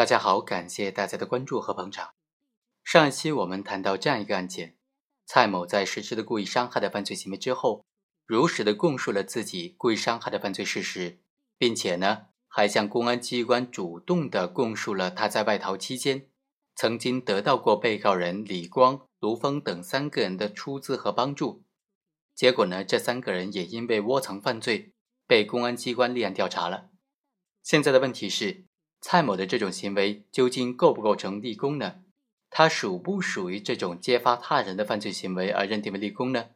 大家好，感谢大家的关注和捧场。上一期我们谈到这样一个案件：蔡某在实施了故意伤害的犯罪行为之后，如实的供述了自己故意伤害的犯罪事实，并且呢，还向公安机关主动的供述了他在外逃期间曾经得到过被告人李光、卢峰等三个人的出资和帮助。结果呢，这三个人也因为窝藏犯罪被公安机关立案调查了。现在的问题是。蔡某的这种行为究竟构不构成立功呢？他属不属于这种揭发他人的犯罪行为而认定为立功呢？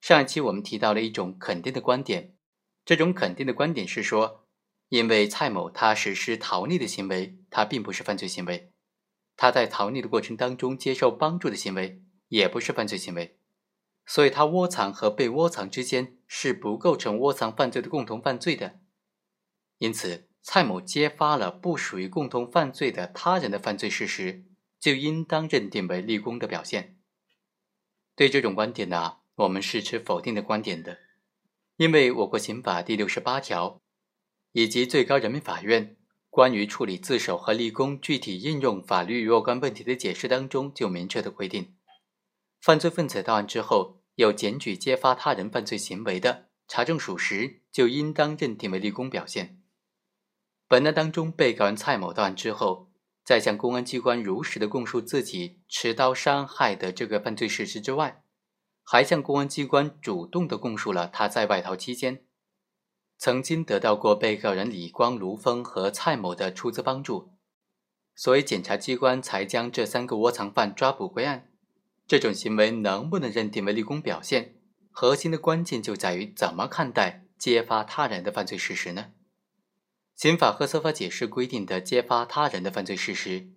上一期我们提到了一种肯定的观点，这种肯定的观点是说，因为蔡某他实施逃匿的行为，他并不是犯罪行为；他在逃匿的过程当中接受帮助的行为也不是犯罪行为，所以他窝藏和被窝藏之间是不构成窝藏犯罪的共同犯罪的，因此。蔡某揭发了不属于共同犯罪的他人的犯罪事实，就应当认定为立功的表现。对这种观点呢，我们是持否定的观点的，因为我国刑法第六十八条以及最高人民法院关于处理自首和立功具体应用法律若干问题的解释当中就明确的规定，犯罪分子到案之后有检举揭发他人犯罪行为的，查证属实，就应当认定为立功表现。本案当中，被告人蔡某到案之后，在向公安机关如实的供述自己持刀伤害的这个犯罪事实之外，还向公安机关主动的供述了他在外逃期间，曾经得到过被告人李光、卢峰和蔡某的出资帮助，所以检察机关才将这三个窝藏犯抓捕归案。这种行为能不能认定为立功表现，核心的关键就在于怎么看待揭发他人的犯罪事实呢？刑法和司法解释规定的揭发他人的犯罪事实，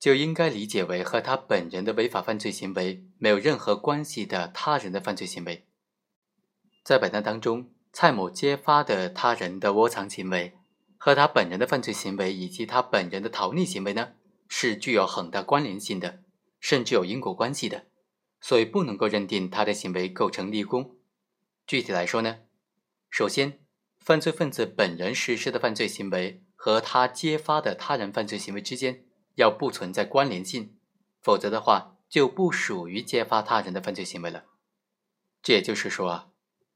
就应该理解为和他本人的违法犯罪行为没有任何关系的他人的犯罪行为。在本案当中，蔡某揭发的他人的窝藏行为和他本人的犯罪行为以及他本人的逃匿行为呢，是具有很大关联性的，甚至有因果关系的，所以不能够认定他的行为构成立功。具体来说呢，首先。犯罪分子本人实施的犯罪行为和他揭发的他人犯罪行为之间要不存在关联性，否则的话就不属于揭发他人的犯罪行为了。这也就是说啊，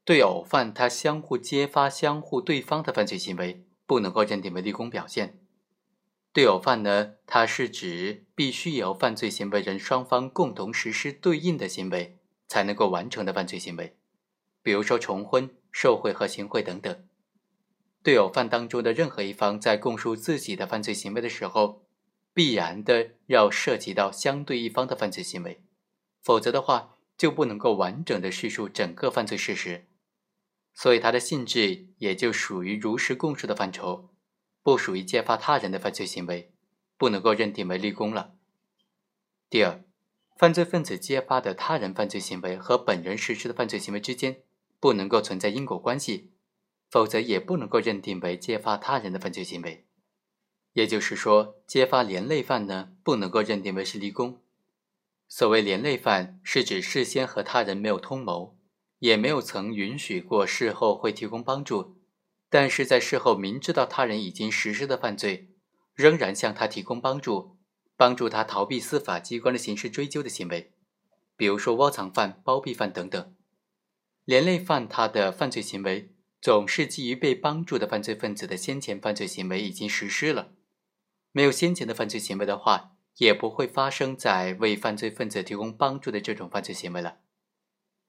对偶犯他相互揭发相互对方的犯罪行为不能够认定为立功表现。对偶犯呢，它是指必须由犯罪行为人双方共同实施对应的行为才能够完成的犯罪行为，比如说重婚、受贿和行贿等等。对偶犯当中的任何一方在供述自己的犯罪行为的时候，必然的要涉及到相对一方的犯罪行为，否则的话就不能够完整的叙述整个犯罪事实，所以它的性质也就属于如实供述的范畴，不属于揭发他人的犯罪行为，不能够认定为立功了。第二，犯罪分子揭发的他人犯罪行为和本人实施的犯罪行为之间不能够存在因果关系。否则也不能够认定为揭发他人的犯罪行为，也就是说，揭发连累犯呢，不能够认定为是立功。所谓连累犯，是指事先和他人没有通谋，也没有曾允许过事后会提供帮助，但是在事后明知道他人已经实施的犯罪，仍然向他提供帮助，帮助他逃避司法机关的刑事追究的行为，比如说窝藏犯、包庇犯等等。连累犯他的犯罪行为。总是基于被帮助的犯罪分子的先前犯罪行为已经实施了，没有先前的犯罪行为的话，也不会发生在为犯罪分子提供帮助的这种犯罪行为了。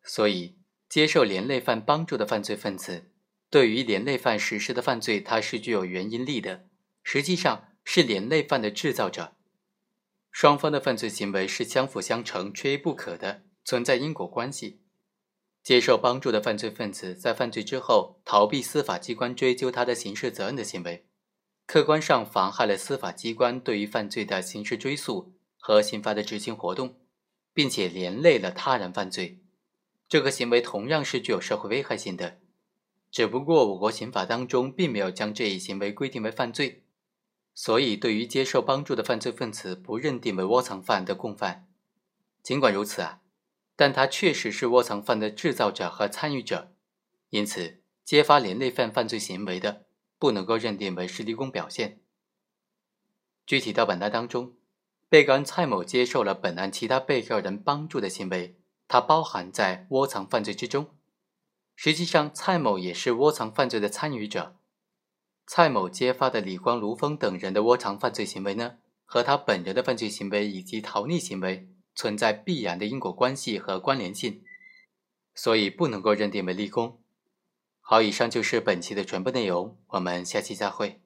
所以，接受连累犯帮助的犯罪分子，对于连累犯实施的犯罪，它是具有原因力的，实际上是连累犯的制造者。双方的犯罪行为是相辅相成、缺一不可的，存在因果关系。接受帮助的犯罪分子在犯罪之后逃避司法机关追究他的刑事责任的行为，客观上妨害了司法机关对于犯罪的刑事追诉和刑罚的执行活动，并且连累了他人犯罪，这个行为同样是具有社会危害性的。只不过我国刑法当中并没有将这一行为规定为犯罪，所以对于接受帮助的犯罪分子不认定为窝藏犯的共犯。尽管如此啊。但他确实是窝藏犯的制造者和参与者，因此揭发连累犯犯罪行为的，不能够认定为是立功表现。具体到本案当中，被告人蔡某接受了本案其他被告人帮助的行为，他包含在窝藏犯罪之中。实际上，蔡某也是窝藏犯罪的参与者。蔡某揭发的李光、卢峰等人的窝藏犯罪行为呢，和他本人的犯罪行为以及逃匿行为存在必然的因果关系和关联性，所以不能够认定为立功。好，以上就是本期的全部内容，我们下期再会。